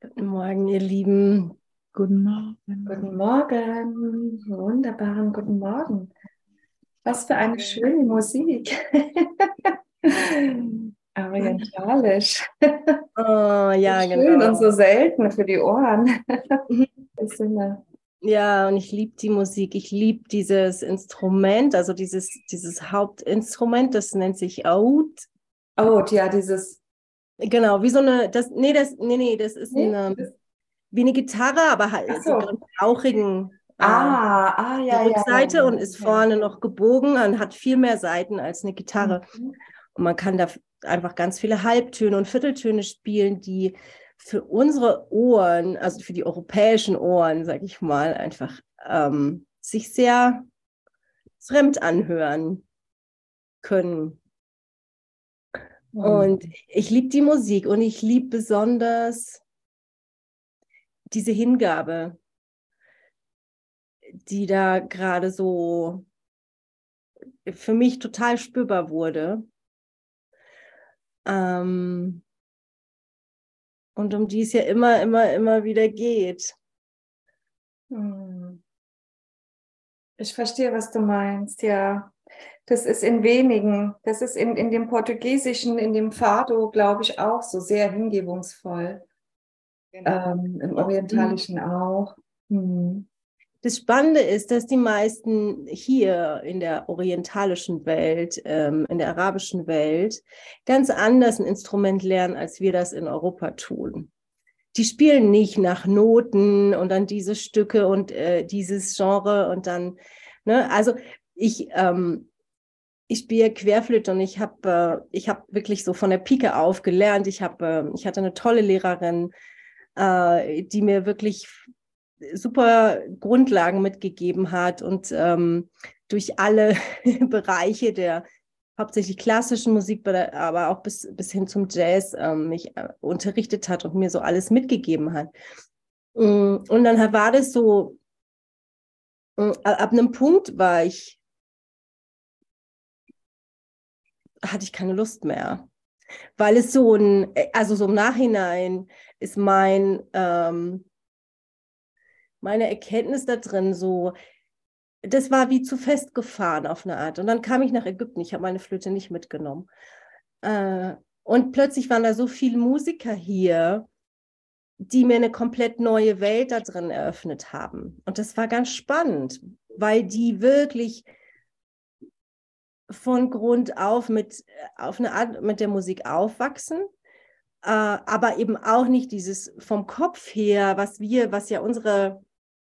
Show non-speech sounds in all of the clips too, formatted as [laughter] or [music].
Guten Morgen, ihr Lieben. Guten Morgen. Guten Morgen. Wunderbaren guten Morgen. Was für eine schöne Musik. [laughs] Orientalisch. Oh, ja, so genau. Schön und so selten für die Ohren. Ja, und ich liebe die Musik. Ich liebe dieses Instrument, also dieses, dieses Hauptinstrument, das nennt sich Oud. Oh, ja, dieses. Genau, wie so eine, das, nee, das, nee, nee, das ist Nee, eine, das- wie eine Gitarre, aber halt so so. einen rauchigen äh, Ah, ah, ja, die ja. Rückseite ja, und ist vorne noch gebogen und hat viel mehr Seiten als eine Gitarre. Mhm. Und man kann da einfach ganz viele Halbtöne und Vierteltöne spielen, die für unsere Ohren, also für die europäischen Ohren, sag ich mal, einfach ähm, sich sehr fremd anhören können. Mhm. Und ich liebe die Musik und ich liebe besonders diese Hingabe, die da gerade so für mich total spürbar wurde. Ähm, und um die es ja immer, immer, immer wieder geht. Hm. Ich verstehe, was du meinst, ja. Das ist in wenigen, das ist in, in dem Portugiesischen, in dem Fado, glaube ich, auch so sehr hingebungsvoll. Ähm, Im Orientalischen auch. Hm. Das Spannende ist, dass die meisten hier in der orientalischen Welt, ähm, in der arabischen Welt, ganz anders ein Instrument lernen, als wir das in Europa tun. Die spielen nicht nach Noten und dann diese Stücke und äh, dieses Genre und dann, ne, also ich, ähm, ich spiele Querflöte und ich habe äh, ich habe wirklich so von der Pike auf gelernt. Ich habe, äh, ich hatte eine tolle Lehrerin, äh, die mir wirklich super Grundlagen mitgegeben hat und ähm, durch alle [laughs] Bereiche der hauptsächlich klassischen Musik, aber auch bis, bis hin zum Jazz ähm, mich äh, unterrichtet hat und mir so alles mitgegeben hat. Mm, Und dann war das so, mm, ab einem Punkt war ich, hatte ich keine Lust mehr. Weil es so ein, also so im Nachhinein ist mein, ähm, meine Erkenntnis da drin so, das war wie zu festgefahren auf eine Art. Und dann kam ich nach Ägypten, ich habe meine Flöte nicht mitgenommen. Äh, und plötzlich waren da so viele Musiker hier, die mir eine komplett neue Welt da drin eröffnet haben. Und das war ganz spannend, weil die wirklich von Grund auf mit, auf eine Art mit der Musik aufwachsen, äh, aber eben auch nicht dieses vom Kopf her, was wir, was ja unsere,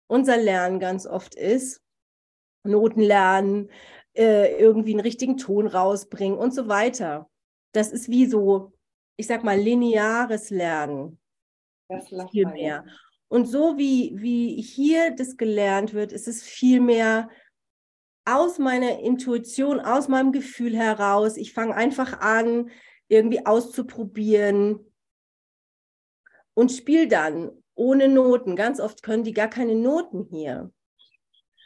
unser Lernen ganz oft ist, Noten lernen, äh, irgendwie einen richtigen Ton rausbringen und so weiter. Das ist wie so, ich sag mal, lineares Lernen. Das Viel mehr. Und so wie, wie hier das gelernt wird, ist es viel mehr aus meiner Intuition, aus meinem Gefühl heraus. Ich fange einfach an, irgendwie auszuprobieren und spiele dann ohne Noten. Ganz oft können die gar keine Noten hier.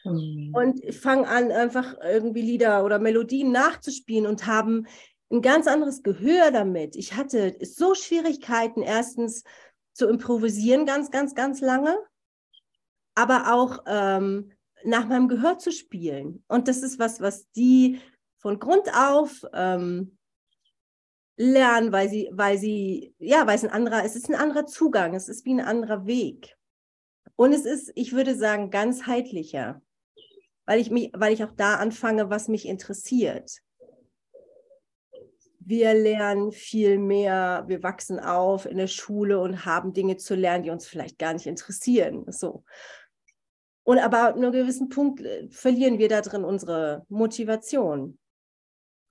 Hm. Und ich fange an, einfach irgendwie Lieder oder Melodien nachzuspielen und haben ein ganz anderes Gehör damit. Ich hatte so Schwierigkeiten, erstens zu improvisieren, ganz, ganz, ganz lange, aber auch ähm, nach meinem Gehör zu spielen. Und das ist was, was die von Grund auf ähm, lernen, weil sie, weil sie, ja, weil es ein anderer, es ist ein anderer Zugang, es ist wie ein anderer Weg. Und es ist, ich würde sagen, ganzheitlicher, weil ich mich, weil ich auch da anfange, was mich interessiert. Wir lernen viel mehr, wir wachsen auf in der Schule und haben Dinge zu lernen, die uns vielleicht gar nicht interessieren. So. Und aber ab einem gewissen Punkt äh, verlieren wir da drin unsere Motivation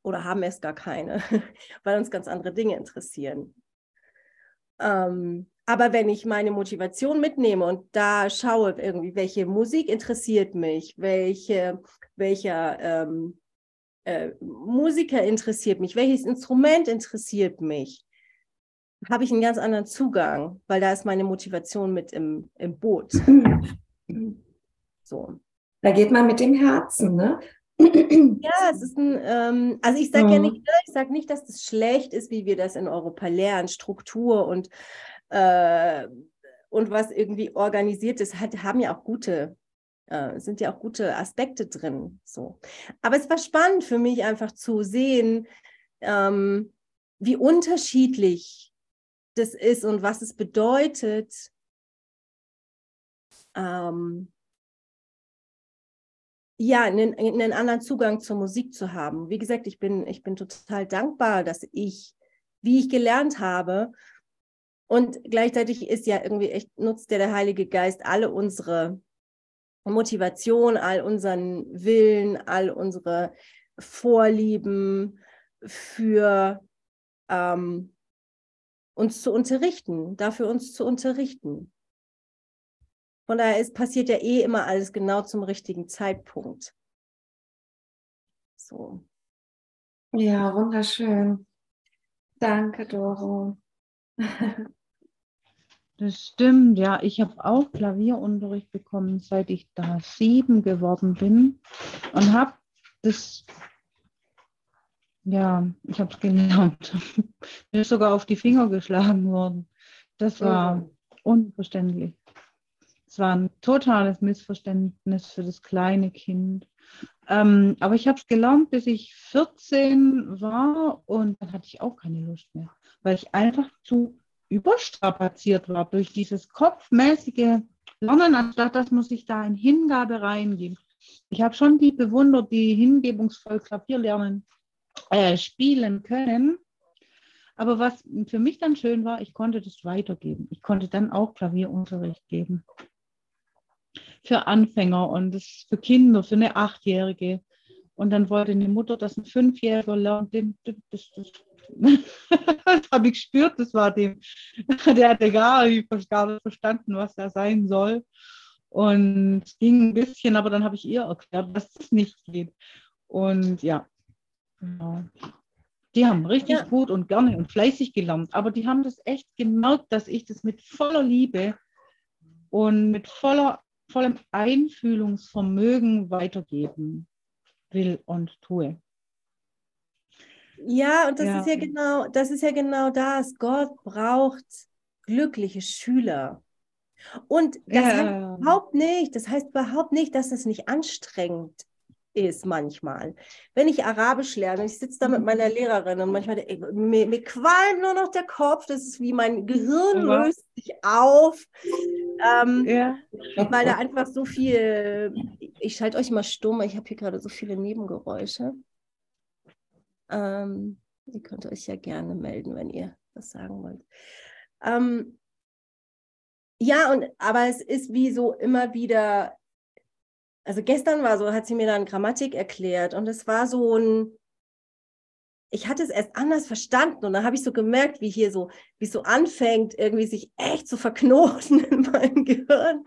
oder haben erst gar keine, [laughs] weil uns ganz andere Dinge interessieren. Ähm, aber wenn ich meine Motivation mitnehme und da schaue irgendwie, welche Musik interessiert mich, welche, welcher ähm, äh, Musiker interessiert mich, welches Instrument interessiert mich, habe ich einen ganz anderen Zugang, weil da ist meine Motivation mit im, im Boot. [laughs] So. Da geht man mit dem Herzen, ne? Ja, es ist ein, ähm, also ich sage ja. ja nicht, ne, ich sage nicht, dass das schlecht ist, wie wir das in Europa lernen, Struktur und, äh, und was irgendwie organisiert ist, hat, haben ja auch gute, äh, sind ja auch gute Aspekte drin. So. Aber es war spannend für mich einfach zu sehen, ähm, wie unterschiedlich das ist und was es bedeutet, ähm, ja, einen, einen anderen Zugang zur Musik zu haben. Wie gesagt, ich bin, ich bin total dankbar, dass ich, wie ich gelernt habe, und gleichzeitig ist ja irgendwie echt, nutzt ja der Heilige Geist alle unsere Motivation, all unseren Willen, all unsere Vorlieben für ähm, uns zu unterrichten, dafür uns zu unterrichten. Von daher ist, passiert ja eh immer alles genau zum richtigen Zeitpunkt. So. Ja, wunderschön. Danke, Doro. [laughs] Das stimmt, ja. Ich habe auch Klavierunterricht bekommen, seit ich da sieben geworden bin und habe das, ja, ich habe es gelernt. [laughs] Mir ist sogar auf die Finger geschlagen worden. Das war oh. unverständlich. War ein totales Missverständnis für das kleine Kind. Ähm, aber ich habe es gelernt, bis ich 14 war und dann hatte ich auch keine Lust mehr, weil ich einfach zu überstrapaziert war durch dieses kopfmäßige Lernen, anstatt dass man sich da in Hingabe reingibt. Ich habe schon die bewundert, die hingebungsvoll Klavier lernen, äh, spielen können. Aber was für mich dann schön war, ich konnte das weitergeben. Ich konnte dann auch Klavierunterricht geben für Anfänger und das für Kinder, für eine Achtjährige. Und dann wollte eine Mutter, dass ein Fünfjähriger lernt. Das, das, das [laughs] habe ich gespürt, das war dem. [laughs] Der hatte gar nicht, gar nicht verstanden, was er sein soll. Und es ging ein bisschen, aber dann habe ich ihr erklärt, dass das nicht geht. Und ja, genau. Die haben richtig ja. gut und gerne und fleißig gelernt, aber die haben das echt gemerkt, dass ich das mit voller Liebe und mit voller vollem Einfühlungsvermögen weitergeben will und tue. Ja, und das ja. ist ja genau, das ist ja genau das. Gott braucht glückliche Schüler. Und das ja. heißt überhaupt nicht, das heißt überhaupt nicht, dass es nicht anstrengend ist manchmal. Wenn ich Arabisch lerne, ich sitze da mit meiner Lehrerin und manchmal, ey, mir, mir qualmt nur noch der Kopf, das ist wie mein Gehirn löst sich auf, ähm, ja. weil da einfach so viel, ich schalte euch mal stumm, ich habe hier gerade so viele Nebengeräusche. Ähm, ihr könnt euch ja gerne melden, wenn ihr was sagen wollt. Ähm, ja, und aber es ist wie so immer wieder also gestern war so, hat sie mir dann Grammatik erklärt und es war so ein, ich hatte es erst anders verstanden und dann habe ich so gemerkt, wie hier so, wie es so anfängt, irgendwie sich echt zu verknoten [laughs] in meinem Gehirn.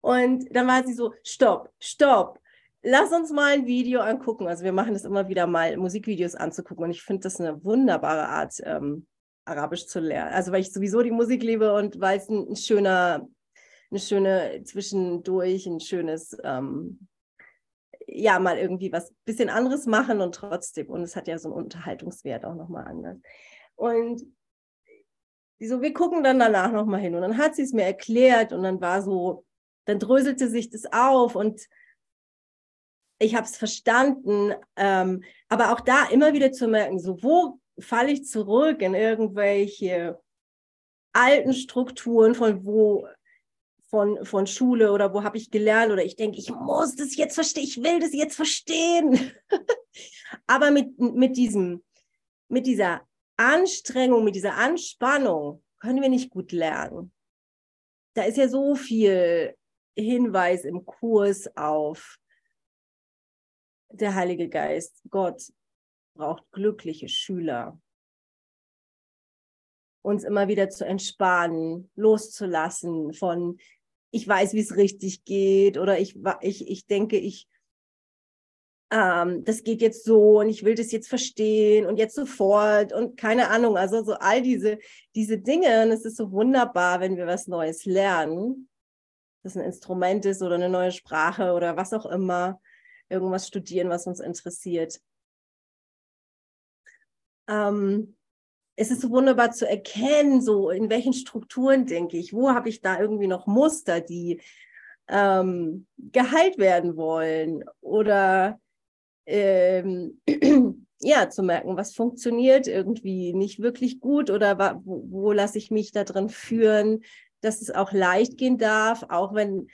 Und dann war sie so, stopp, stopp, lass uns mal ein Video angucken. Also wir machen das immer wieder mal, Musikvideos anzugucken und ich finde das eine wunderbare Art, ähm, Arabisch zu lernen. Also weil ich sowieso die Musik liebe und weil es ein schöner eine schöne zwischendurch, ein schönes, ähm, ja, mal irgendwie was bisschen anderes machen und trotzdem, und es hat ja so einen Unterhaltungswert auch nochmal anders. Und so, wir gucken dann danach nochmal hin. Und dann hat sie es mir erklärt und dann war so, dann dröselte sich das auf und ich habe es verstanden. Ähm, aber auch da immer wieder zu merken, so, wo falle ich zurück in irgendwelche alten Strukturen, von wo von, von Schule oder wo habe ich gelernt oder ich denke, ich muss das jetzt verstehen, ich will das jetzt verstehen. [laughs] Aber mit, mit diesem, mit dieser Anstrengung, mit dieser Anspannung können wir nicht gut lernen. Da ist ja so viel Hinweis im Kurs auf der Heilige Geist. Gott braucht glückliche Schüler. Uns immer wieder zu entspannen, loszulassen von ich weiß, wie es richtig geht oder ich, ich, ich denke, ich, ähm, das geht jetzt so und ich will das jetzt verstehen und jetzt sofort und keine Ahnung, also so all diese, diese Dinge und es ist so wunderbar, wenn wir was Neues lernen, das ein Instrument ist oder eine neue Sprache oder was auch immer, irgendwas studieren, was uns interessiert. Ähm, es ist so wunderbar zu erkennen, so in welchen Strukturen denke ich, wo habe ich da irgendwie noch Muster, die ähm, geheilt werden wollen? Oder ähm, [clears throat] ja, zu merken, was funktioniert irgendwie nicht wirklich gut oder wo, wo lasse ich mich da drin führen, dass es auch leicht gehen darf, auch wenn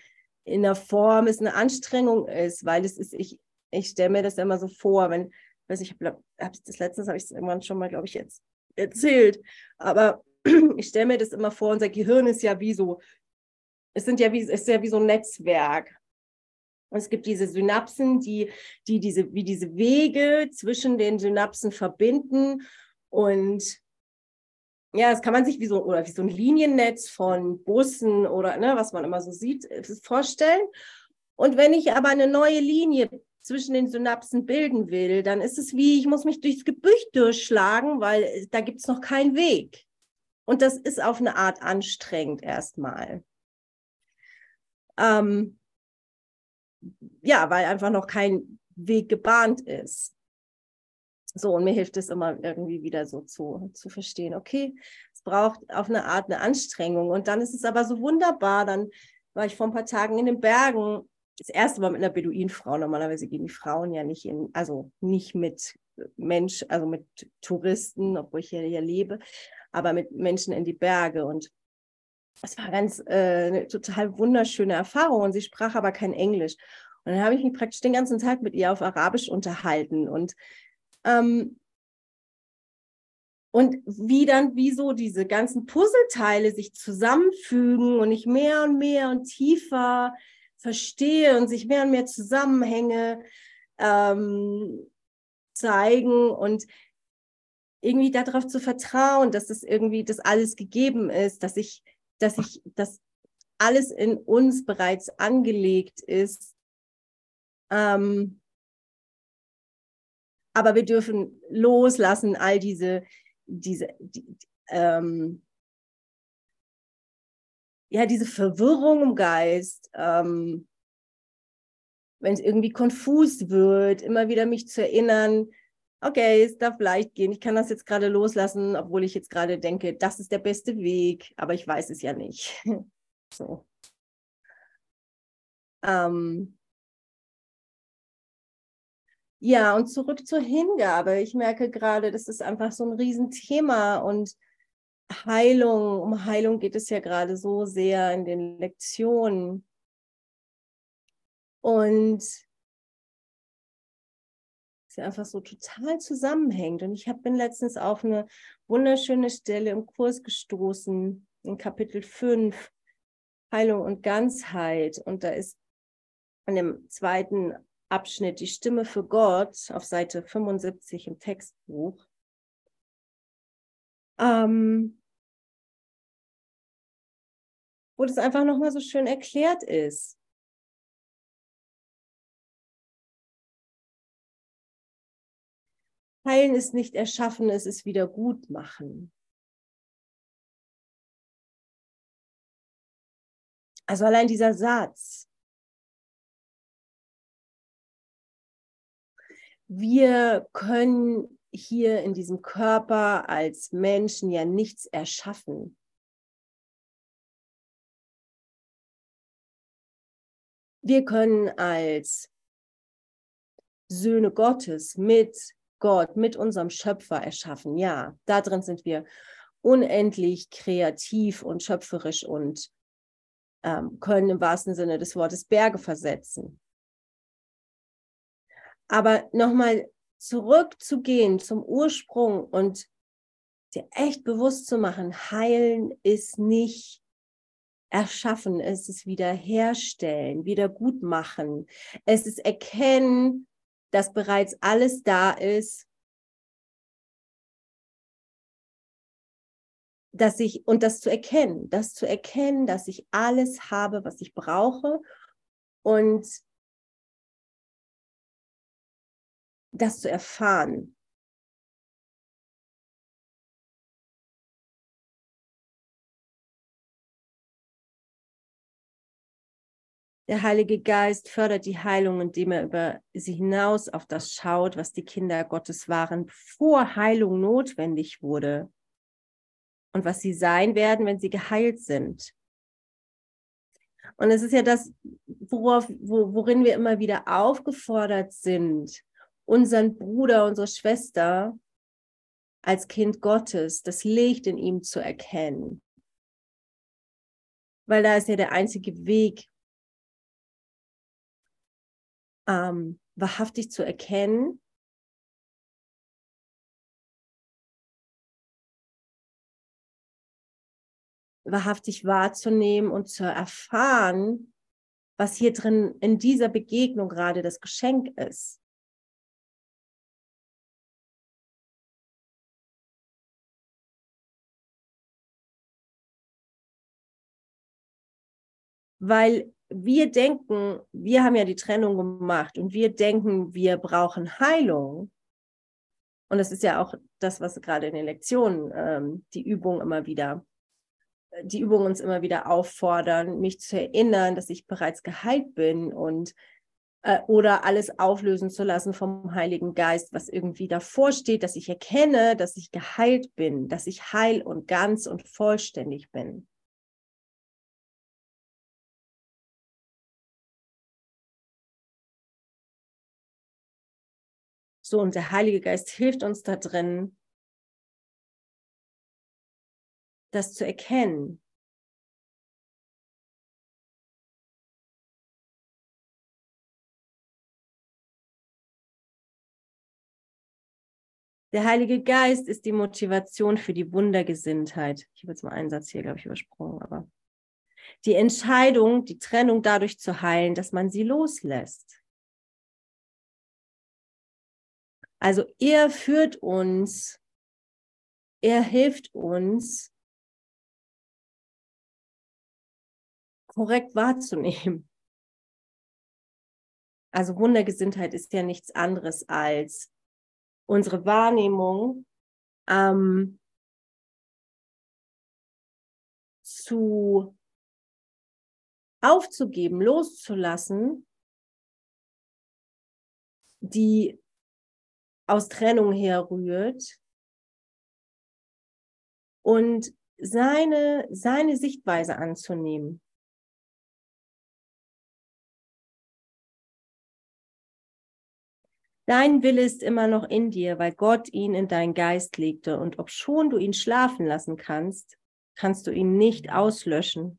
in der Form es eine Anstrengung ist, weil es ist, ich, ich stelle mir das immer so vor, wenn, weiß ich, habe hab das letztens, habe ich es irgendwann schon mal, glaube ich, jetzt erzählt, aber [clears throat] ich stelle mir das immer vor, unser Gehirn ist ja wie so, es sind ja wie, ist ja wie so ein Netzwerk. Und es gibt diese Synapsen, die, die diese, wie diese Wege zwischen den Synapsen verbinden. Und ja, das kann man sich wie so, oder wie so ein Liniennetz von Bussen oder ne, was man immer so sieht, äh, vorstellen. Und wenn ich aber eine neue Linie zwischen den Synapsen bilden will, dann ist es wie, ich muss mich durchs Gebücht durchschlagen, weil äh, da gibt es noch keinen Weg. Und das ist auf eine Art anstrengend erstmal. Ähm, ja, weil einfach noch kein Weg gebahnt ist. So, und mir hilft es immer irgendwie wieder so zu, zu verstehen, okay, es braucht auf eine Art eine Anstrengung. Und dann ist es aber so wunderbar. Dann war ich vor ein paar Tagen in den Bergen, das erste Mal mit einer Beduinenfrau. Normalerweise gehen die Frauen ja nicht in, also nicht mit Mensch, also mit Touristen, obwohl ich hier, hier lebe, aber mit Menschen in die Berge. Und es war ganz äh, eine total wunderschöne Erfahrung. Und sie sprach aber kein Englisch. Und dann habe ich mich praktisch den ganzen Tag mit ihr auf Arabisch unterhalten. Und ähm, und wie dann, wie so diese ganzen Puzzleteile sich zusammenfügen und ich mehr und mehr und tiefer verstehe und sich mehr und mehr Zusammenhänge ähm, zeigen und irgendwie darauf zu vertrauen, dass das irgendwie, das alles gegeben ist, dass ich, dass ich, dass alles in uns bereits angelegt ist. Ähm, aber wir dürfen loslassen, all diese, diese, die, ähm, ja, diese Verwirrung im Geist, ähm, wenn es irgendwie konfus wird, immer wieder mich zu erinnern, okay, es darf leicht gehen, ich kann das jetzt gerade loslassen, obwohl ich jetzt gerade denke, das ist der beste Weg, aber ich weiß es ja nicht. [laughs] so. Ähm, ja, und zurück zur Hingabe. Ich merke gerade, das ist einfach so ein Riesenthema und Heilung, um Heilung geht es ja gerade so sehr in den Lektionen. Und es ist einfach so total zusammenhängt. Und ich hab, bin letztens auf eine wunderschöne Stelle im Kurs gestoßen, in Kapitel 5, Heilung und Ganzheit. Und da ist an dem zweiten Abschnitt Die Stimme für Gott auf Seite 75 im Textbuch. Ähm, wo das einfach nochmal so schön erklärt ist. Heilen ist nicht erschaffen, es ist wieder gut machen. Also allein dieser Satz, wir können hier in diesem Körper als Menschen ja nichts erschaffen. Wir können als Söhne Gottes mit Gott, mit unserem Schöpfer erschaffen. Ja, da drin sind wir unendlich kreativ und schöpferisch und ähm, können im wahrsten Sinne des Wortes Berge versetzen. Aber nochmal zurückzugehen zum Ursprung und dir echt bewusst zu machen, heilen ist nicht erschaffen, es ist wiederherstellen, wiedergutmachen. Es ist erkennen, dass bereits alles da ist, dass ich, und das zu erkennen, das zu erkennen, dass ich alles habe, was ich brauche und das zu erfahren. Der Heilige Geist fördert die Heilung, indem er über sie hinaus auf das schaut, was die Kinder Gottes waren, bevor Heilung notwendig wurde und was sie sein werden, wenn sie geheilt sind. Und es ist ja das, worauf, wo, worin wir immer wieder aufgefordert sind, unseren Bruder, unsere Schwester als Kind Gottes, das Licht in ihm zu erkennen. Weil da ist ja der einzige Weg, ähm, wahrhaftig zu erkennen, wahrhaftig wahrzunehmen und zu erfahren, was hier drin in dieser Begegnung gerade das Geschenk ist. Weil wir denken, wir haben ja die Trennung gemacht und wir denken, wir brauchen Heilung. Und das ist ja auch das, was gerade in den Lektionen ähm, die Übung immer wieder, die Übungen uns immer wieder auffordern, mich zu erinnern, dass ich bereits geheilt bin und äh, oder alles auflösen zu lassen vom Heiligen Geist, was irgendwie davor steht, dass ich erkenne, dass ich geheilt bin, dass ich heil und ganz und vollständig bin. So, und der Heilige Geist hilft uns da drin, das zu erkennen. Der Heilige Geist ist die Motivation für die Wundergesinntheit. Ich habe jetzt mal einen Satz hier, glaube ich, übersprungen, aber die Entscheidung, die Trennung dadurch zu heilen, dass man sie loslässt. Also er führt uns, er hilft uns, korrekt wahrzunehmen. Also Wundergesinntheit ist ja nichts anderes als unsere Wahrnehmung ähm, zu aufzugeben, loszulassen, die aus Trennung herrührt und seine, seine Sichtweise anzunehmen. Dein Wille ist immer noch in dir, weil Gott ihn in deinen Geist legte. Und ob schon du ihn schlafen lassen kannst, kannst du ihn nicht auslöschen.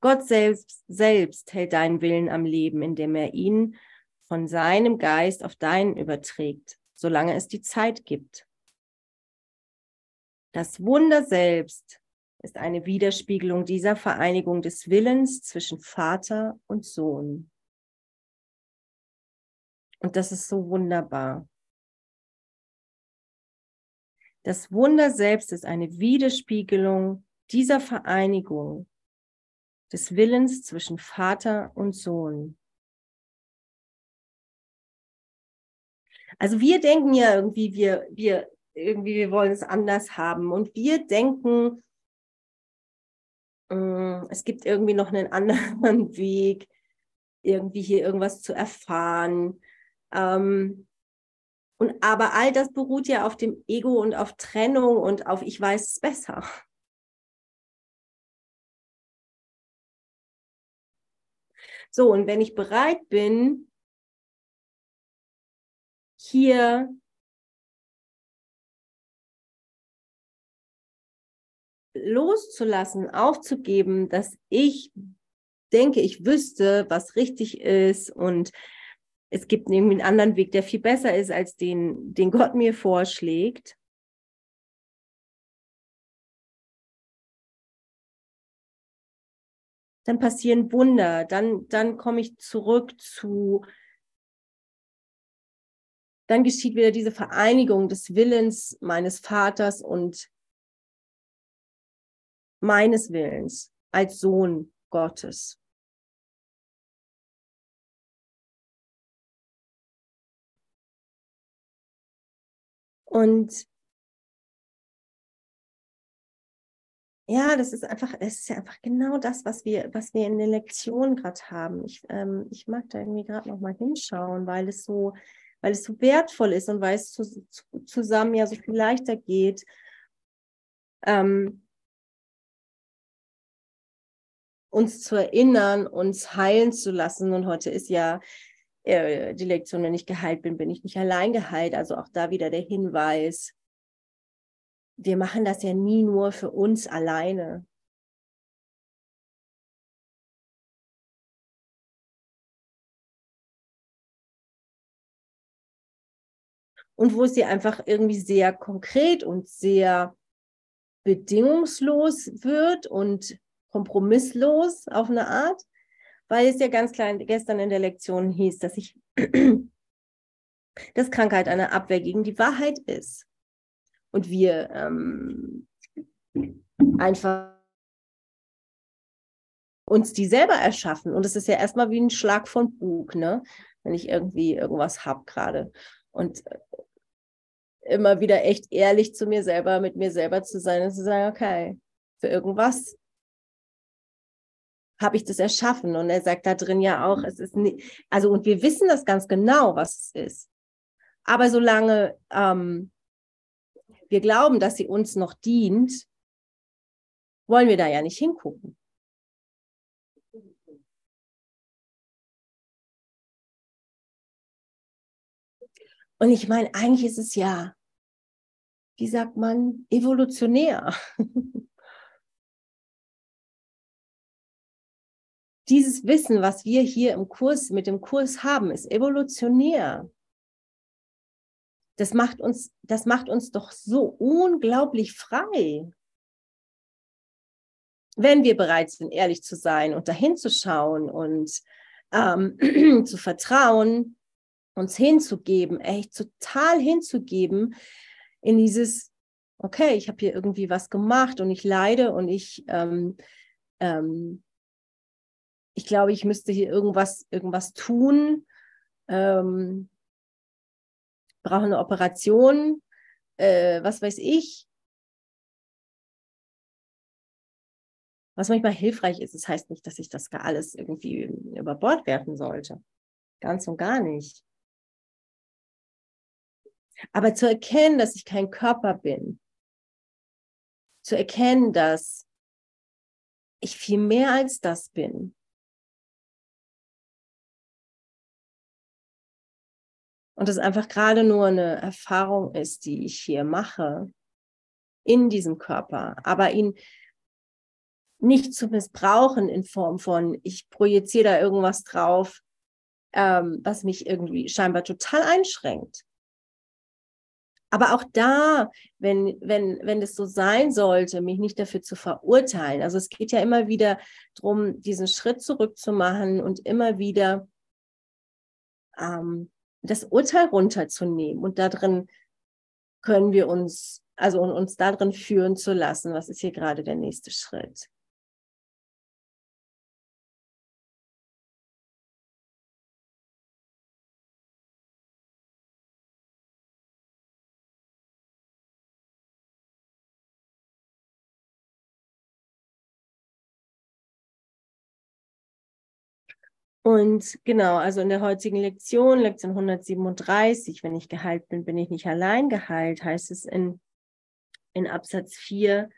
Gott selbst, selbst hält deinen Willen am Leben, indem er ihn von seinem Geist auf deinen überträgt, solange es die Zeit gibt. Das Wunder selbst ist eine Widerspiegelung dieser Vereinigung des Willens zwischen Vater und Sohn. Und das ist so wunderbar. Das Wunder selbst ist eine Widerspiegelung dieser Vereinigung des Willens zwischen Vater und Sohn. Also wir denken ja irgendwie, wir, wir, irgendwie, wir wollen es anders haben. Und wir denken, äh, es gibt irgendwie noch einen anderen [laughs] Weg, irgendwie hier irgendwas zu erfahren. Ähm, und aber all das beruht ja auf dem Ego und auf Trennung und auf ich weiß es besser. So, und wenn ich bereit bin, hier loszulassen, aufzugeben, dass ich denke, ich wüsste, was richtig ist und es gibt irgendwie einen anderen Weg, der viel besser ist als den, den Gott mir vorschlägt. Dann passieren Wunder, dann, dann komme ich zurück zu dann geschieht wieder diese Vereinigung des Willens meines Vaters und meines Willens als Sohn Gottes. Und ja, das ist einfach, es ist ja einfach genau das, was wir, was wir in den Lektionen gerade haben. Ich, ähm, ich mag da irgendwie gerade noch mal hinschauen, weil es so, weil es so wertvoll ist und weil es zu, zu, zusammen ja so viel leichter geht. Ähm, uns zu erinnern, uns heilen zu lassen. Und heute ist ja äh, die Lektion, wenn ich geheilt bin, bin ich nicht allein geheilt. Also auch da wieder der Hinweis, wir machen das ja nie nur für uns alleine. Und wo es dir einfach irgendwie sehr konkret und sehr bedingungslos wird und kompromisslos auf eine Art, weil es ja ganz klein gestern in der Lektion hieß, dass ich, [clears throat] dass Krankheit eine Abwehr gegen die Wahrheit ist und wir ähm, einfach uns die selber erschaffen. Und es ist ja erstmal wie ein Schlag von Bug, ne? Wenn ich irgendwie irgendwas habe gerade. Und immer wieder echt ehrlich zu mir selber, mit mir selber zu sein und zu sagen, okay, für irgendwas habe ich das erschaffen. Und er sagt da drin ja auch, es ist nicht, also und wir wissen das ganz genau, was es ist. Aber solange ähm, wir glauben, dass sie uns noch dient, wollen wir da ja nicht hingucken. Und ich meine, eigentlich ist es ja, wie sagt man, evolutionär. [laughs] Dieses Wissen, was wir hier im Kurs mit dem Kurs haben, ist evolutionär das macht uns, das macht uns doch so unglaublich frei. Wenn wir bereit sind, ehrlich zu sein und dahin zu schauen und ähm, [clears throat] zu vertrauen, uns hinzugeben, echt total hinzugeben in dieses, okay, ich habe hier irgendwie was gemacht und ich leide und ich, ähm, ähm, ich glaube, ich müsste hier irgendwas, irgendwas tun. Ähm, brauche eine Operation, äh, was weiß ich. Was manchmal hilfreich ist, das heißt nicht, dass ich das gar alles irgendwie über Bord werfen sollte. Ganz und gar nicht. Aber zu erkennen, dass ich kein Körper bin, zu erkennen, dass ich viel mehr als das bin, Und es einfach gerade nur eine Erfahrung ist, die ich hier mache in diesem Körper, aber ihn nicht zu missbrauchen in Form von, ich projiziere da irgendwas drauf, ähm, was mich irgendwie scheinbar total einschränkt. Aber auch da, wenn, wenn, wenn es so sein sollte, mich nicht dafür zu verurteilen. Also es geht ja immer wieder darum, diesen Schritt zurückzumachen und immer wieder ähm, das Urteil runterzunehmen und darin können wir uns, also uns darin führen zu lassen. Was ist hier gerade der nächste Schritt? Und genau, also in der heutigen Lektion, Lektion 137, wenn ich geheilt bin, bin ich nicht allein geheilt, heißt es in, in Absatz 4,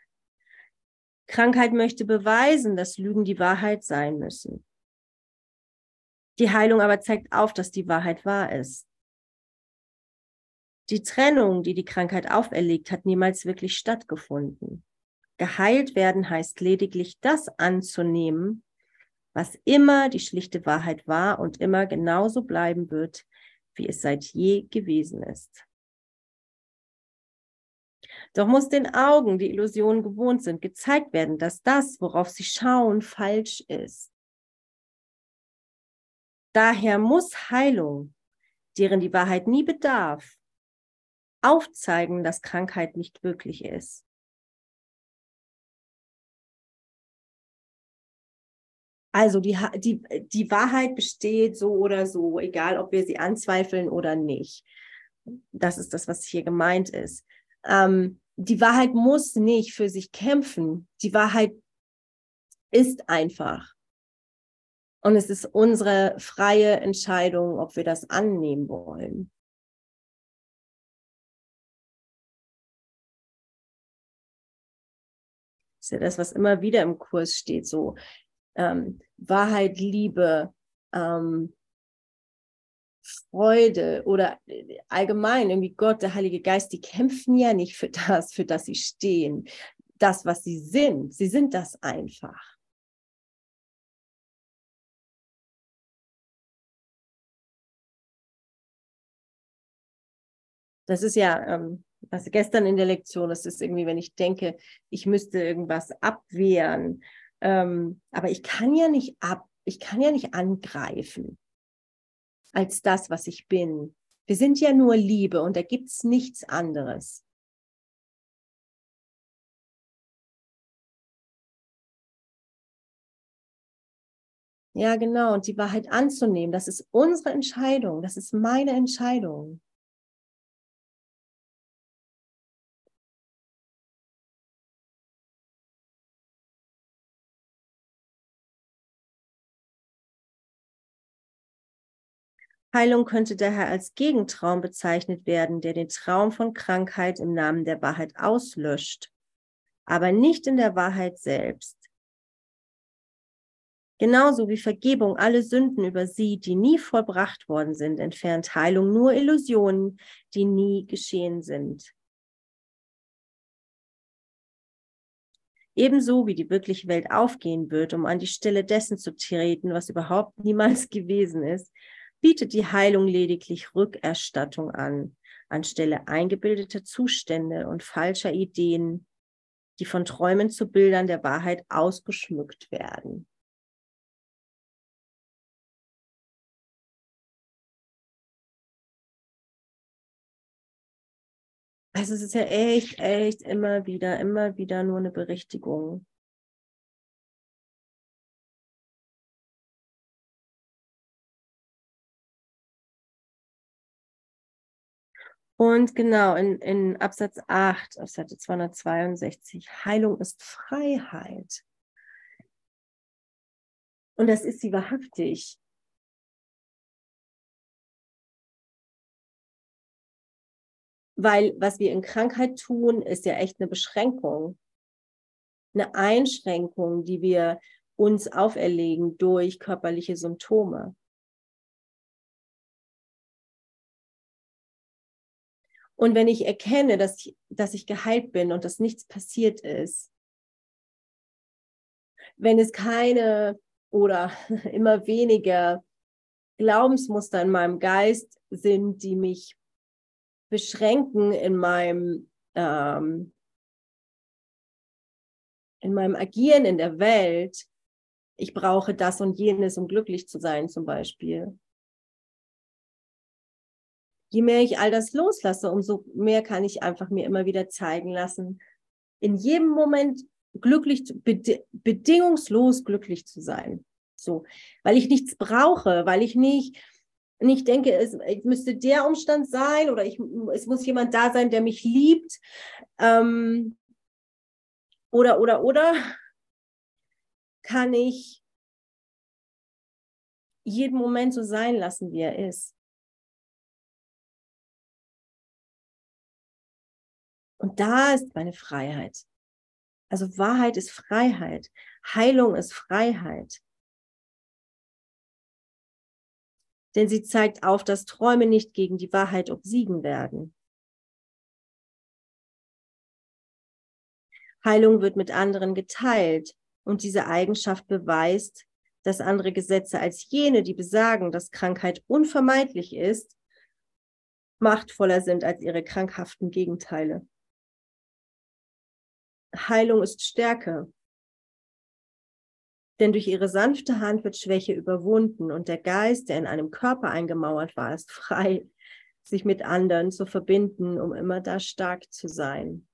Krankheit möchte beweisen, dass Lügen die Wahrheit sein müssen. Die Heilung aber zeigt auf, dass die Wahrheit wahr ist. Die Trennung, die die Krankheit auferlegt, hat niemals wirklich stattgefunden. Geheilt werden heißt lediglich das anzunehmen, was immer die schlichte Wahrheit war und immer genauso bleiben wird, wie es seit je gewesen ist. Doch muss den Augen, die Illusionen gewohnt sind, gezeigt werden, dass das, worauf sie schauen, falsch ist. Daher muss Heilung, deren die Wahrheit nie bedarf, aufzeigen, dass Krankheit nicht wirklich ist. Also die, die, die Wahrheit besteht so oder so, egal ob wir sie anzweifeln oder nicht. Das ist das, was hier gemeint ist. Ähm, die Wahrheit muss nicht für sich kämpfen. Die Wahrheit ist einfach. Und es ist unsere freie Entscheidung, ob wir das annehmen wollen. Das ist ja das, was immer wieder im Kurs steht, so ähm, Wahrheit, Liebe, ähm, Freude oder allgemein irgendwie Gott, der Heilige Geist, die kämpfen ja nicht für das, für das sie stehen, das, was sie sind. Sie sind das einfach. Das ist ja, ähm, was gestern in der Lektion, das ist irgendwie, wenn ich denke, ich müsste irgendwas abwehren, ähm, aber ich kann ja nicht ab, ich kann ja nicht angreifen als das, was ich bin. Wir sind ja nur Liebe und da gibt es nichts anderes. Ja, genau. Und die Wahrheit anzunehmen, das ist unsere Entscheidung. Das ist meine Entscheidung. Heilung könnte daher als Gegentraum bezeichnet werden, der den Traum von Krankheit im Namen der Wahrheit auslöscht, aber nicht in der Wahrheit selbst. Genauso wie Vergebung alle Sünden übersieht, die nie vollbracht worden sind, entfernt Heilung nur Illusionen, die nie geschehen sind. Ebenso wie die wirkliche Welt aufgehen wird, um an die Stelle dessen zu treten, was überhaupt niemals [laughs] gewesen ist, bietet die Heilung lediglich Rückerstattung an, anstelle eingebildeter Zustände und falscher Ideen, die von Träumen zu Bildern der Wahrheit ausgeschmückt werden. Also es ist ja echt, echt immer wieder, immer wieder nur eine Berichtigung. Und genau, in, in Absatz 8 auf Seite 262, Heilung ist Freiheit. Und das ist sie wahrhaftig. Weil was wir in Krankheit tun, ist ja echt eine Beschränkung. Eine Einschränkung, die wir uns auferlegen durch körperliche Symptome. Und wenn ich erkenne, dass ich, dass ich geheilt bin und dass nichts passiert ist, wenn es keine oder [laughs] immer weniger Glaubensmuster in meinem Geist sind, die mich beschränken in meinem, ähm, in meinem Agieren in der Welt, ich brauche das und jenes, um glücklich zu sein zum Beispiel je mehr ich all das loslasse, umso mehr kann ich einfach mir immer wieder zeigen lassen, in jedem Moment glücklich, bedingungslos glücklich zu sein. So, weil ich nichts brauche, weil ich nicht, nicht denke, es, es müsste der Umstand sein oder ich, es muss jemand da sein, der mich liebt. Ähm, oder, oder, oder [laughs] kann ich jeden Moment so sein lassen, wie er ist. Und da ist meine Freiheit. Also Wahrheit ist Freiheit. Heilung ist Freiheit. Denn sie zeigt auf, dass Träume nicht gegen die Wahrheit obsiegen werden. Heilung wird mit anderen geteilt und diese Eigenschaft beweist, dass andere Gesetze als jene, die besagen, dass Krankheit unvermeidlich ist, machtvoller sind als ihre krankhaften Gegenteile. Heilung ist Stärke. Denn durch ihre sanfte Hand wird Schwäche überwunden und der Geist, der in einem Körper eingemauert war, ist frei, sich mit anderen zu verbinden, um immer da stark zu sein.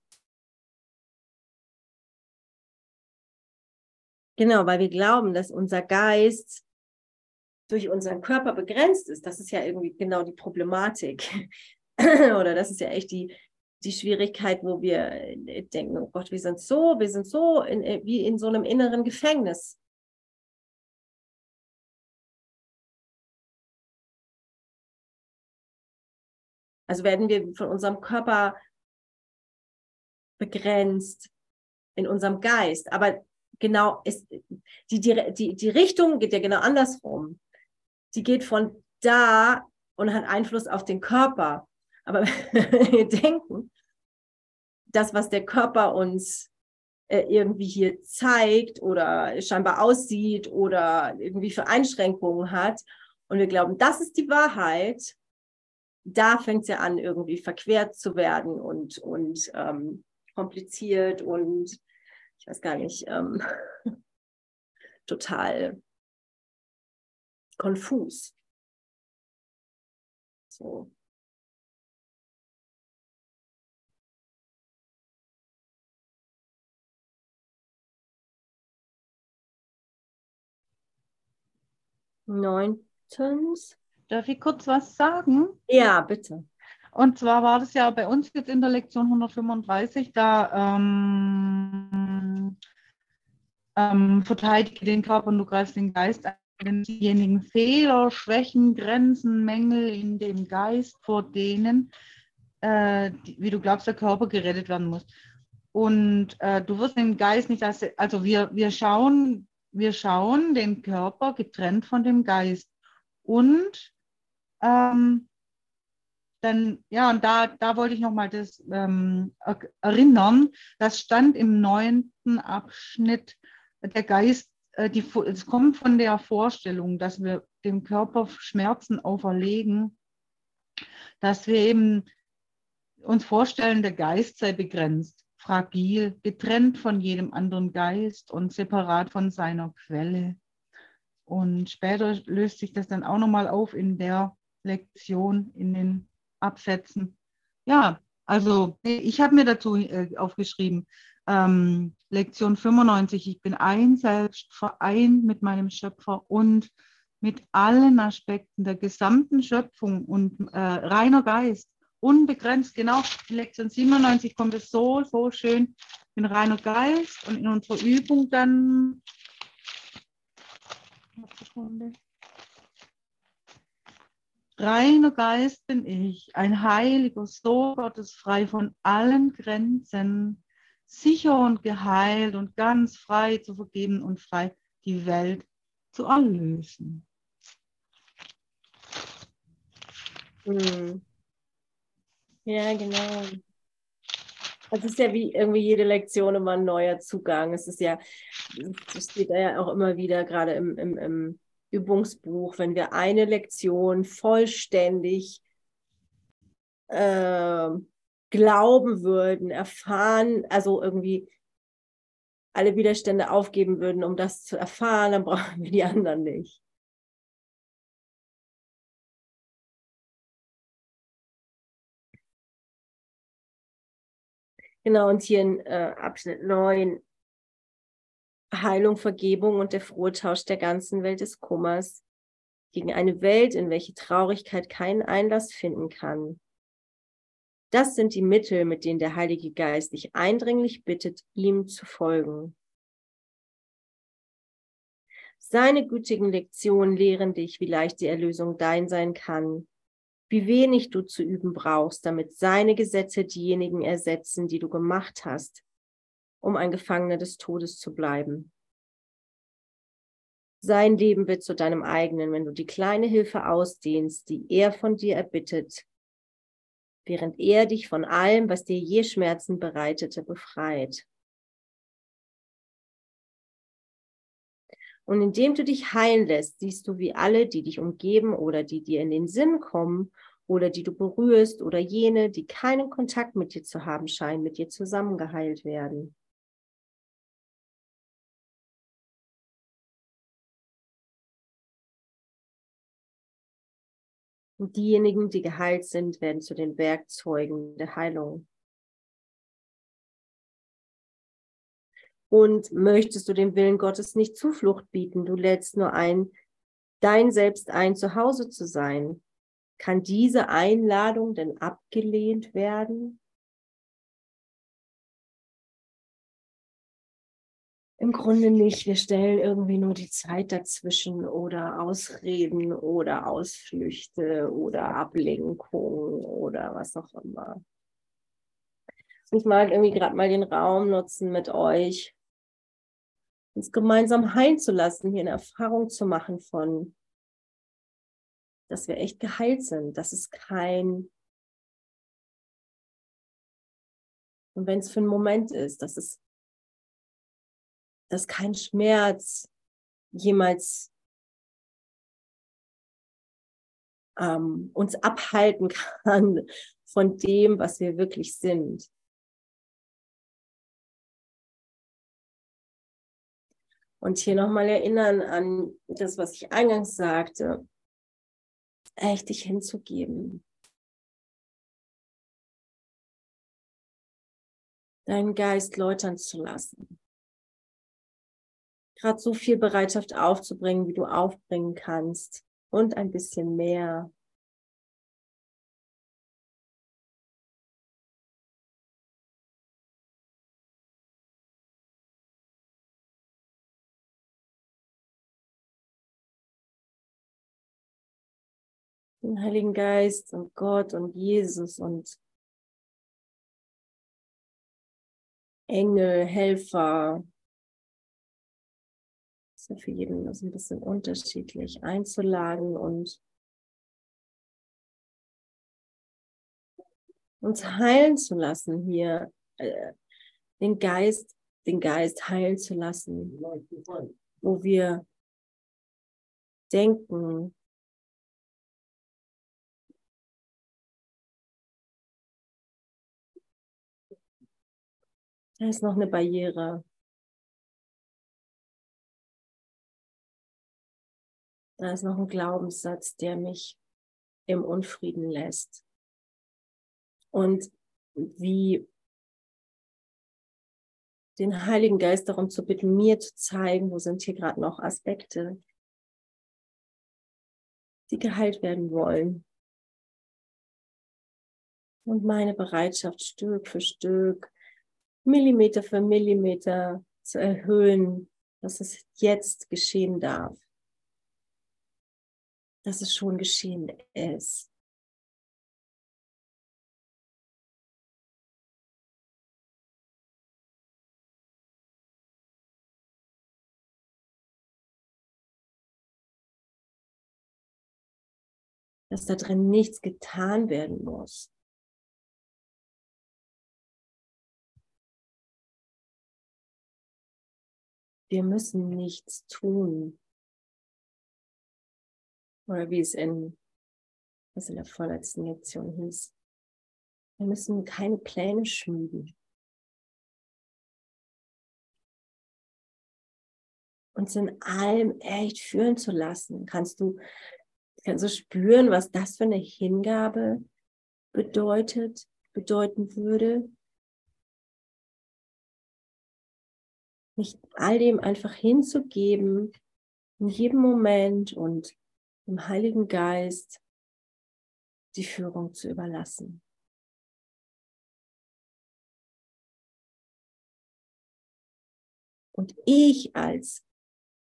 Genau, weil wir glauben, dass unser Geist durch unseren Körper begrenzt ist. Das ist ja irgendwie genau die Problematik. [laughs] Oder das ist ja echt die, die Schwierigkeit, wo wir äh, denken, oh Gott, wir sind so, wir sind so in, äh, wie in so einem inneren Gefängnis. Also werden wir von unserem Körper begrenzt, in unserem Geist. Aber genau, ist, die, die, die, die Richtung geht ja genau andersrum. Die geht von da und hat Einfluss auf den Körper. Aber [laughs] wir denken, das, was der Körper uns äh, irgendwie hier zeigt oder scheinbar aussieht oder irgendwie für Einschränkungen hat, und wir glauben, das ist die Wahrheit, da fängt es ja an, irgendwie verquert zu werden und, und ähm, kompliziert und ich weiß gar nicht, ähm, [laughs] total konfus. So. Neuntens. Darf ich kurz was sagen? Ja, bitte. Und zwar war das ja bei uns jetzt in der Lektion 135, da ähm, ähm, verteidige den Körper und du greifst den Geist an, wenn diejenigen Fehler, Schwächen, Grenzen, Mängel in dem Geist, vor denen, äh, die, wie du glaubst, der Körper gerettet werden muss. Und äh, du wirst den Geist nicht, als, also wir, wir, schauen, wir schauen den Körper getrennt von dem Geist. Und ähm, dann, ja, und da, da wollte ich nochmal das ähm, erinnern. Das stand im neunten Abschnitt. Der Geist, äh, die, es kommt von der Vorstellung, dass wir dem Körper Schmerzen auferlegen, dass wir eben uns vorstellen, der Geist sei begrenzt, fragil, getrennt von jedem anderen Geist und separat von seiner Quelle. Und später löst sich das dann auch nochmal auf in der Lektion, in den absetzen. Ja, also ich habe mir dazu äh, aufgeschrieben, ähm, Lektion 95, ich bin ein Selbst, vereint mit meinem Schöpfer und mit allen Aspekten der gesamten Schöpfung und äh, reiner Geist, unbegrenzt. Genau, in Lektion 97 kommt es so, so schön in reiner Geist und in unserer Übung dann. Reiner Geist bin ich, ein heiliger Sohn Gottes, frei von allen Grenzen, sicher und geheilt und ganz frei zu vergeben und frei die Welt zu erlösen. Hm. Ja, genau. Es ist ja wie irgendwie jede Lektion immer ein neuer Zugang. Es ist ja, es steht ja auch immer wieder gerade im, im, im Übungsbuch, wenn wir eine Lektion vollständig äh, glauben würden, erfahren, also irgendwie alle Widerstände aufgeben würden, um das zu erfahren, dann brauchen wir die anderen nicht. Genau, und hier in äh, Abschnitt 9 Heilung, Vergebung und der frohe Tausch der ganzen Welt des Kummers gegen eine Welt, in welche Traurigkeit keinen Einlass finden kann. Das sind die Mittel, mit denen der Heilige Geist dich eindringlich bittet, ihm zu folgen. Seine gütigen Lektionen lehren dich, wie leicht die Erlösung dein sein kann, wie wenig du zu üben brauchst, damit seine Gesetze diejenigen ersetzen, die du gemacht hast, um ein Gefangener des Todes zu bleiben. Sein Leben wird zu deinem eigenen, wenn du die kleine Hilfe ausdehnst, die er von dir erbittet, während er dich von allem, was dir je Schmerzen bereitete, befreit. Und indem du dich heilen lässt, siehst du, wie alle, die dich umgeben oder die dir in den Sinn kommen oder die du berührst oder jene, die keinen Kontakt mit dir zu haben scheinen, mit dir zusammengeheilt werden. Und diejenigen, die geheilt sind, werden zu den Werkzeugen der Heilung. Und möchtest du dem Willen Gottes nicht Zuflucht bieten, du lädst nur ein, dein Selbst ein, zu Hause zu sein. Kann diese Einladung denn abgelehnt werden? Im Grunde nicht. Wir stellen irgendwie nur die Zeit dazwischen oder Ausreden oder Ausflüchte oder Ablenkung oder was auch immer. Ich mag irgendwie gerade mal den Raum nutzen mit euch, uns gemeinsam heilen zu lassen, hier eine Erfahrung zu machen von dass wir echt geheilt sind, dass es kein, und wenn es für einen Moment ist, dass es dass kein Schmerz jemals ähm, uns abhalten kann [laughs] von dem, was wir wirklich sind. Und hier nochmal erinnern an das, was ich eingangs sagte, echt dich hinzugeben. Deinen Geist läutern zu lassen gerade so viel Bereitschaft aufzubringen, wie du aufbringen kannst und ein bisschen mehr. Den Heiligen Geist und Gott und Jesus und Engel, Helfer, ja für jeden das ein bisschen unterschiedlich, einzuladen und uns heilen zu lassen hier, äh, den Geist, den Geist heilen zu lassen, wo wir denken, da ist noch eine Barriere. Da ist noch ein Glaubenssatz, der mich im Unfrieden lässt. Und wie den Heiligen Geist darum zu bitten, mir zu zeigen, wo sind hier gerade noch Aspekte, die geheilt werden wollen. Und meine Bereitschaft Stück für Stück, Millimeter für Millimeter zu erhöhen, dass es jetzt geschehen darf dass es schon geschehen ist. Dass da drin nichts getan werden muss. Wir müssen nichts tun. Oder wie es in, was in der vorletzten Lektion hieß. Wir müssen keine Pläne schmieden. Uns in allem echt führen zu lassen. Kannst du, kannst du spüren, was das für eine Hingabe bedeutet, bedeuten würde? Nicht all dem einfach hinzugeben, in jedem Moment und dem Heiligen Geist die Führung zu überlassen. Und ich als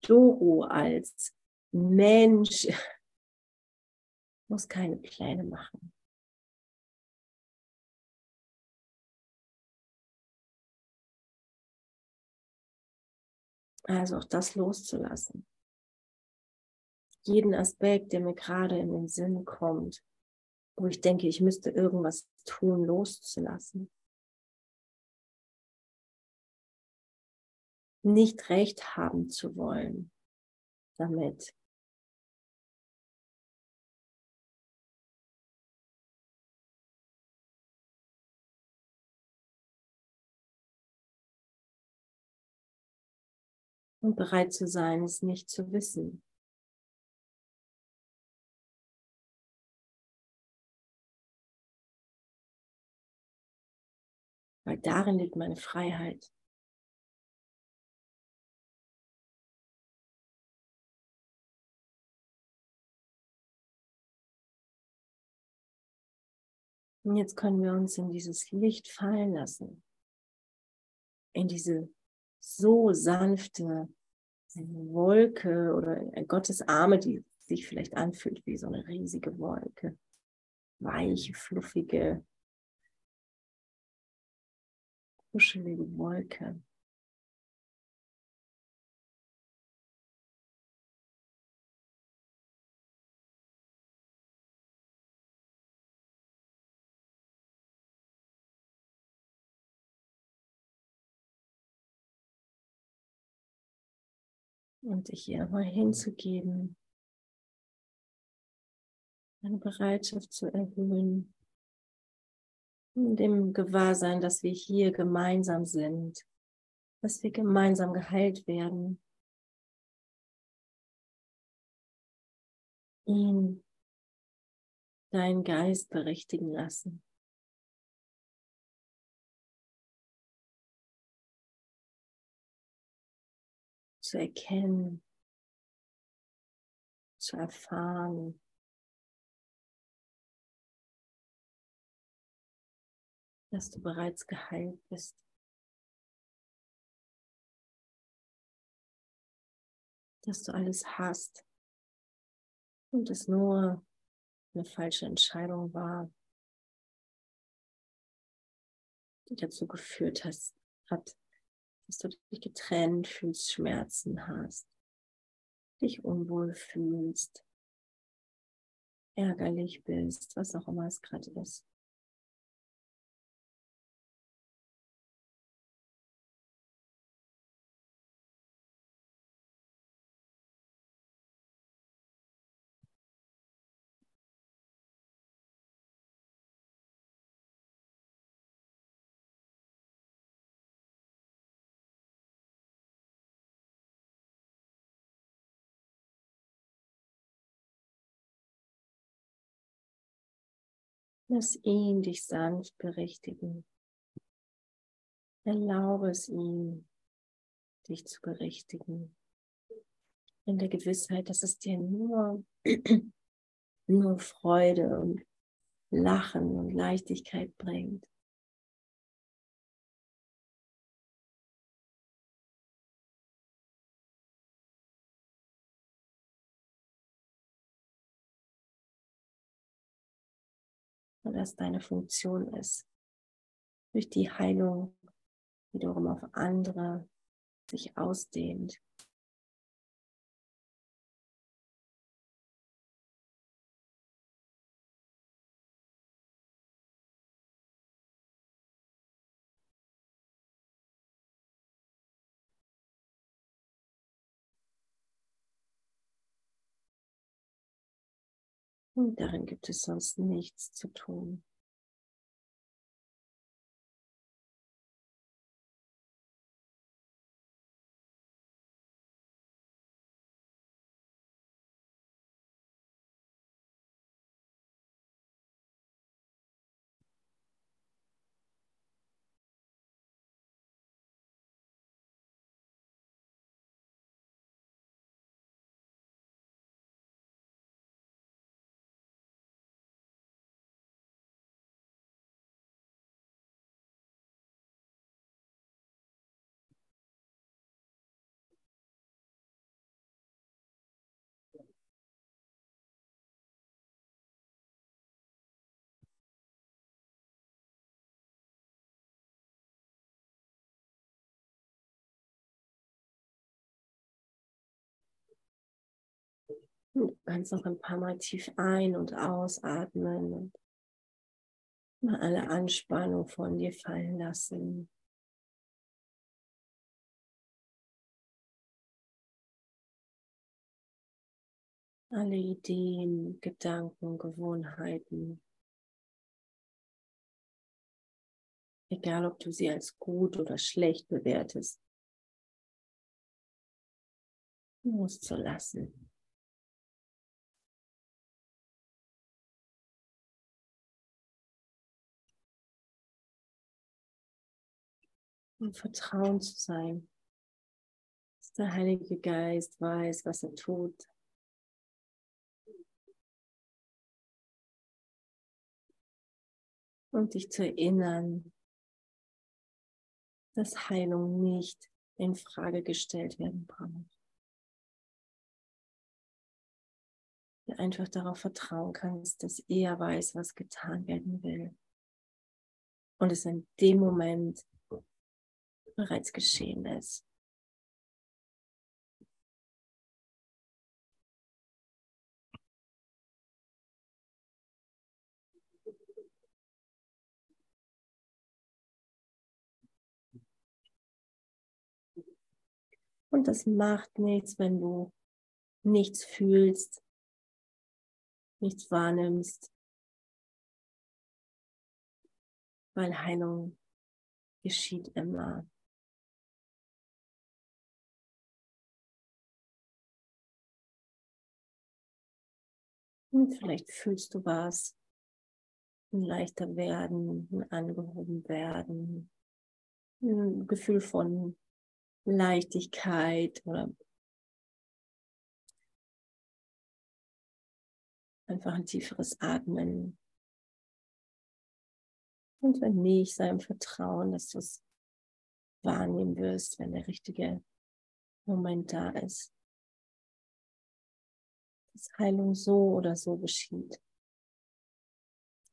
Doro, als Mensch, [laughs] muss keine Pläne machen. Also auch das loszulassen jeden Aspekt, der mir gerade in den Sinn kommt, wo ich denke, ich müsste irgendwas tun, loszulassen. Nicht recht haben zu wollen damit. Und bereit zu sein, es nicht zu wissen. weil darin liegt meine Freiheit. Und jetzt können wir uns in dieses Licht fallen lassen, in diese so sanfte Wolke oder Gottes Arme, die sich vielleicht anfühlt wie so eine riesige Wolke. Weiche, fluffige, kuschelige Wolke. Und dich hier mal hinzugeben, deine Bereitschaft zu erhöhen, in dem Gewahrsein, dass wir hier gemeinsam sind, dass wir gemeinsam geheilt werden. Ihn, deinen Geist berichtigen lassen. Zu erkennen, zu erfahren. dass du bereits geheilt bist. Dass du alles hast und es nur eine falsche Entscheidung war, die dazu geführt hast, hat, dass du dich getrennt fühlst, Schmerzen hast, dich unwohl fühlst, ärgerlich bist, was auch immer es gerade ist. Lass ihn dich sanft berichtigen. Erlaube es ihm, dich zu berichtigen. In der Gewissheit, dass es dir nur, [clears throat] nur Freude und Lachen und Leichtigkeit bringt. Und dass deine Funktion ist, durch die Heilung wiederum auf andere sich ausdehnt. Und darin gibt es sonst nichts zu tun. Du kannst noch ein paar Mal tief ein- und ausatmen und mal alle Anspannung von dir fallen lassen. Alle Ideen, Gedanken, Gewohnheiten. Egal, ob du sie als gut oder schlecht bewertest. Musst und Vertrauen zu sein, dass der Heilige Geist weiß, was er tut. Und dich zu erinnern, dass Heilung nicht in Frage gestellt werden braucht. Du einfach darauf vertrauen kannst, dass er weiß, was getan werden will. Und es in dem Moment bereits geschehen ist. Und das macht nichts, wenn du nichts fühlst, nichts wahrnimmst, weil Heilung geschieht immer. Und vielleicht fühlst du was, ein leichter werden, ein angehoben werden, ein Gefühl von Leichtigkeit oder einfach ein tieferes Atmen. Und wenn nicht, sei im Vertrauen, dass du es wahrnehmen wirst, wenn der richtige Moment da ist. Dass Heilung so oder so geschieht.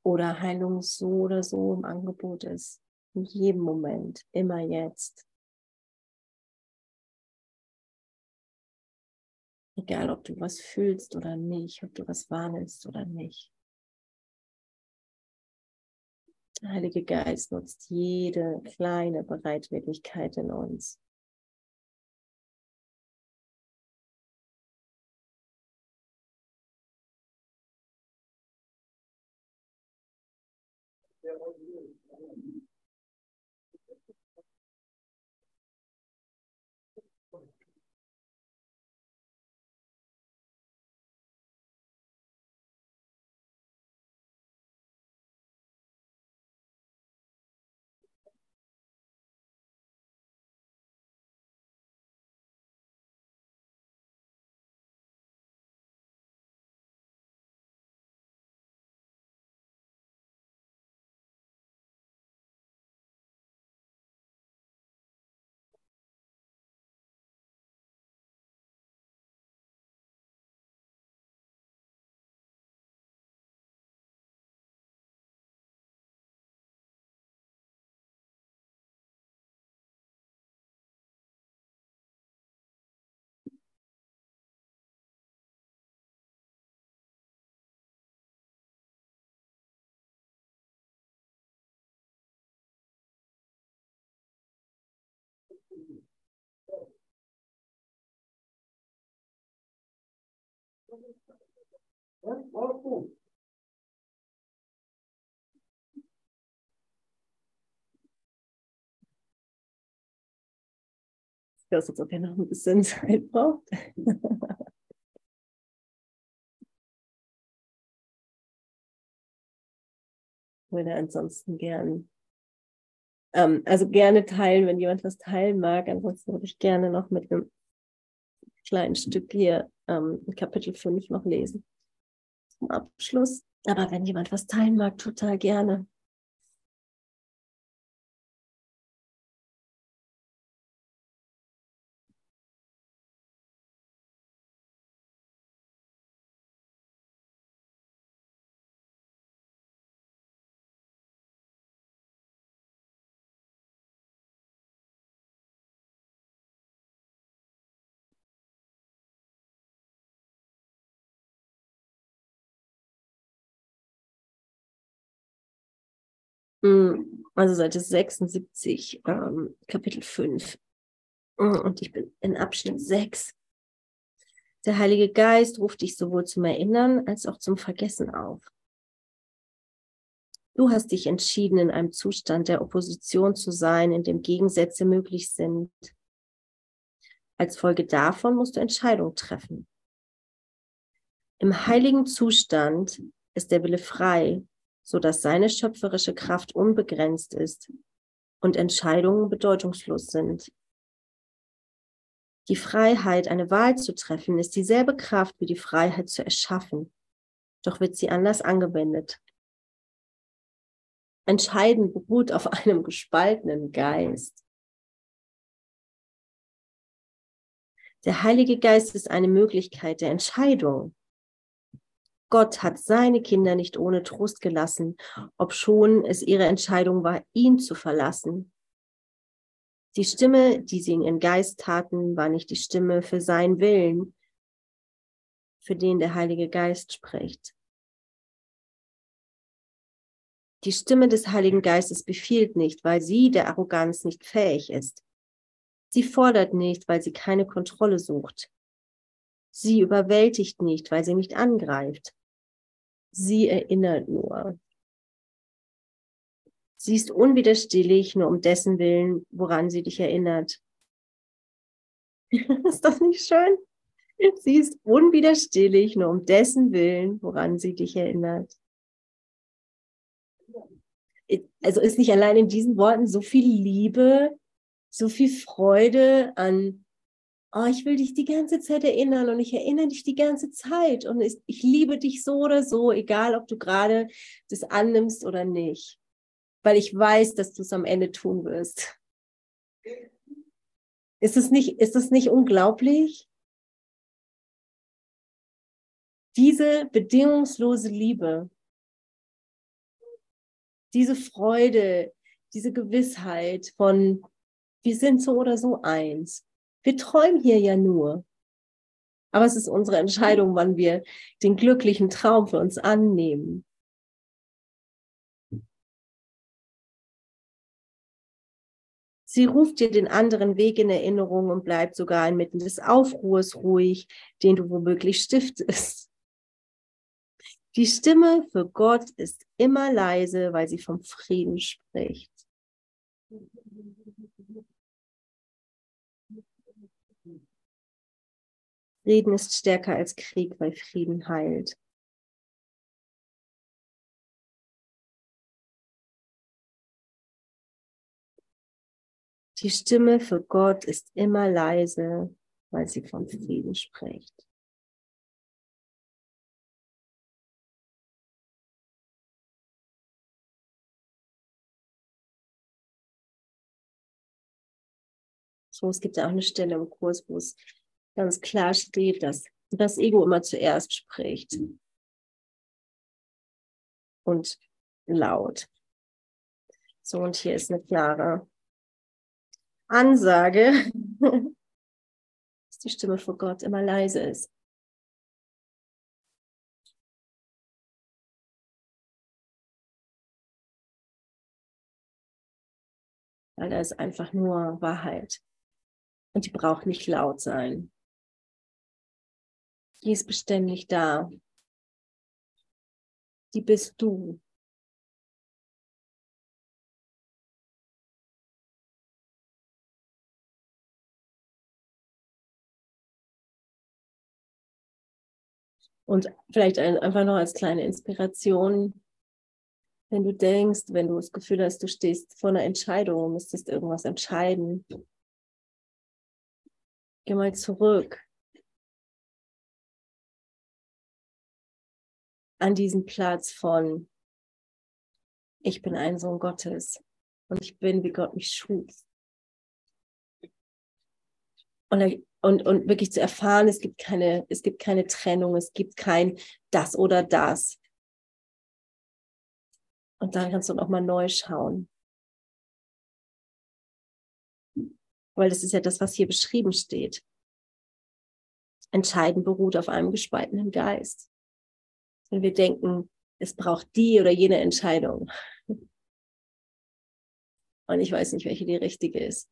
Oder Heilung so oder so im Angebot ist. In jedem Moment, immer jetzt. Egal, ob du was fühlst oder nicht, ob du was wahrnimmst oder nicht. Der Heilige Geist nutzt jede kleine Bereitwilligkeit in uns. Das als ob er noch ein bisschen Zeit braucht. Würde ansonsten gern, ähm, also gerne teilen, wenn jemand was teilen mag. Ansonsten würde ich gerne noch mit einem kleinen Stück hier ähm, Kapitel 5 noch lesen zum Abschluss. Aber wenn jemand was teilen mag, total gerne. Also Seite 76, ähm, Kapitel 5. Hm, und ich bin in Abschnitt 6. Der Heilige Geist ruft dich sowohl zum Erinnern als auch zum Vergessen auf. Du hast dich entschieden, in einem Zustand der Opposition zu sein, in dem Gegensätze möglich sind. Als Folge davon musst du Entscheidungen treffen. Im heiligen Zustand ist der Wille frei so dass seine schöpferische Kraft unbegrenzt ist und Entscheidungen bedeutungslos sind. Die Freiheit, eine Wahl zu treffen, ist dieselbe Kraft wie die Freiheit zu erschaffen, doch wird sie anders angewendet. Entscheiden beruht auf einem gespaltenen Geist. Der Heilige Geist ist eine Möglichkeit der Entscheidung. Gott hat seine Kinder nicht ohne Trost gelassen, obschon es ihre Entscheidung war, ihn zu verlassen. Die Stimme, die sie in ihren Geist taten, war nicht die Stimme für seinen Willen, für den der Heilige Geist spricht. Die Stimme des Heiligen Geistes befiehlt nicht, weil sie der Arroganz nicht fähig ist. Sie fordert nicht, weil sie keine Kontrolle sucht. Sie überwältigt nicht, weil sie nicht angreift. Sie erinnert nur. Sie ist unwiderstehlich, nur um dessen Willen, woran sie dich erinnert. [laughs] ist das nicht schön? Sie ist unwiderstehlich, nur um dessen Willen, woran sie dich erinnert. Also ist nicht allein in diesen Worten so viel Liebe, so viel Freude an, oh, ich will dich die ganze Zeit erinnern und ich erinnere dich die ganze Zeit und ich liebe dich so oder so, egal ob du gerade das annimmst oder nicht, weil ich weiß, dass du es am Ende tun wirst. Ist es nicht, ist es nicht unglaublich? Diese bedingungslose Liebe, diese Freude, diese Gewissheit von, wir sind so oder so eins. Wir träumen hier ja nur. Aber es ist unsere Entscheidung, wann wir den glücklichen Traum für uns annehmen. Sie ruft dir den anderen Weg in Erinnerung und bleibt sogar inmitten des Aufruhrs ruhig, den du womöglich stiftest. Die Stimme für Gott ist immer leise, weil sie vom Frieden spricht. Frieden ist stärker als Krieg, weil Frieden heilt. Die Stimme für Gott ist immer leise, weil sie vom Frieden spricht. So, es gibt ja auch eine Stelle im Kurs, wo es ganz klar steht, dass das Ego immer zuerst spricht. Und laut. So, und hier ist eine klare Ansage, [laughs] dass die Stimme vor Gott immer leise ist. Weil da ist einfach nur Wahrheit. Und die braucht nicht laut sein. Die ist beständig da. Die bist du. Und vielleicht einfach noch als kleine Inspiration, wenn du denkst, wenn du das Gefühl hast, du stehst vor einer Entscheidung, müsstest irgendwas entscheiden, Geh mal zurück an diesen Platz von, ich bin ein Sohn Gottes und ich bin, wie Gott mich schuf. Und, und, und wirklich zu erfahren, es gibt keine, es gibt keine Trennung, es gibt kein das oder das. Und dann kannst du noch mal neu schauen. Weil das ist ja das, was hier beschrieben steht. Entscheiden beruht auf einem gespaltenen Geist. Wenn wir denken, es braucht die oder jene Entscheidung. Und ich weiß nicht, welche die richtige ist.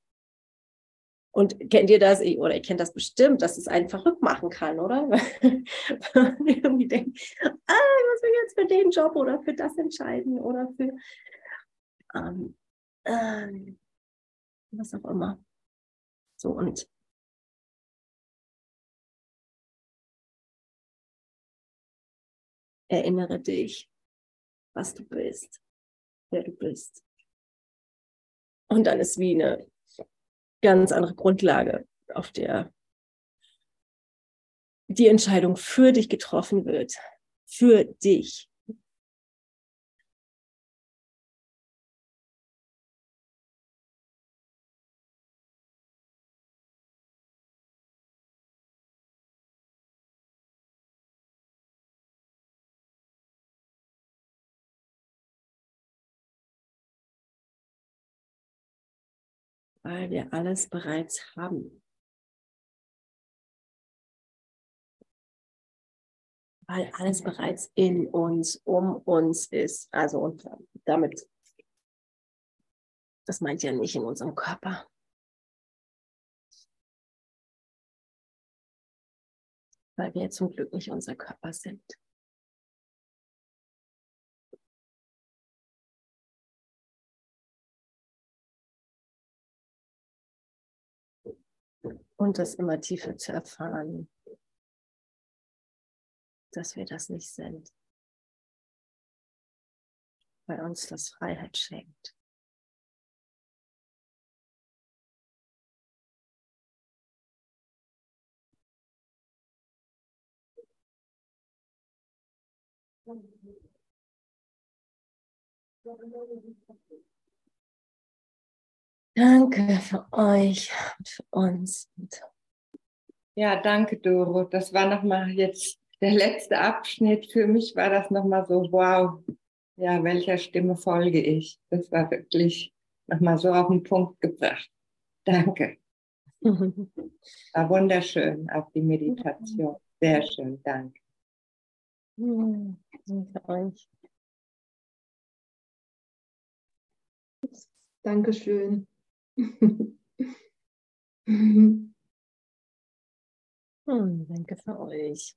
Und kennt ihr das? Oder ihr kennt das bestimmt, dass es einen verrückt machen kann, oder? [laughs] irgendwie denkt, ah, ich muss mich jetzt für den Job oder für das entscheiden oder für ähm, ähm, was auch immer. So und erinnere dich, was du bist, wer du bist. Und dann ist wie eine ganz andere Grundlage, auf der die Entscheidung für dich getroffen wird, für dich. Weil wir alles bereits haben. Weil alles bereits in uns, um uns ist. Also und damit, das meint ja nicht in unserem Körper. Weil wir zum Glück nicht unser Körper sind. Und das immer tiefer zu erfahren, dass wir das nicht sind, weil uns das Freiheit schenkt. Danke für euch und für uns. Ja, danke, Doro. Das war nochmal jetzt der letzte Abschnitt. Für mich war das nochmal so, wow, ja, welcher Stimme folge ich? Das war wirklich nochmal so auf den Punkt gebracht. Danke. [laughs] War wunderschön, auch die Meditation. Sehr schön, danke. Danke euch. Dankeschön. [laughs] Hm, danke für euch.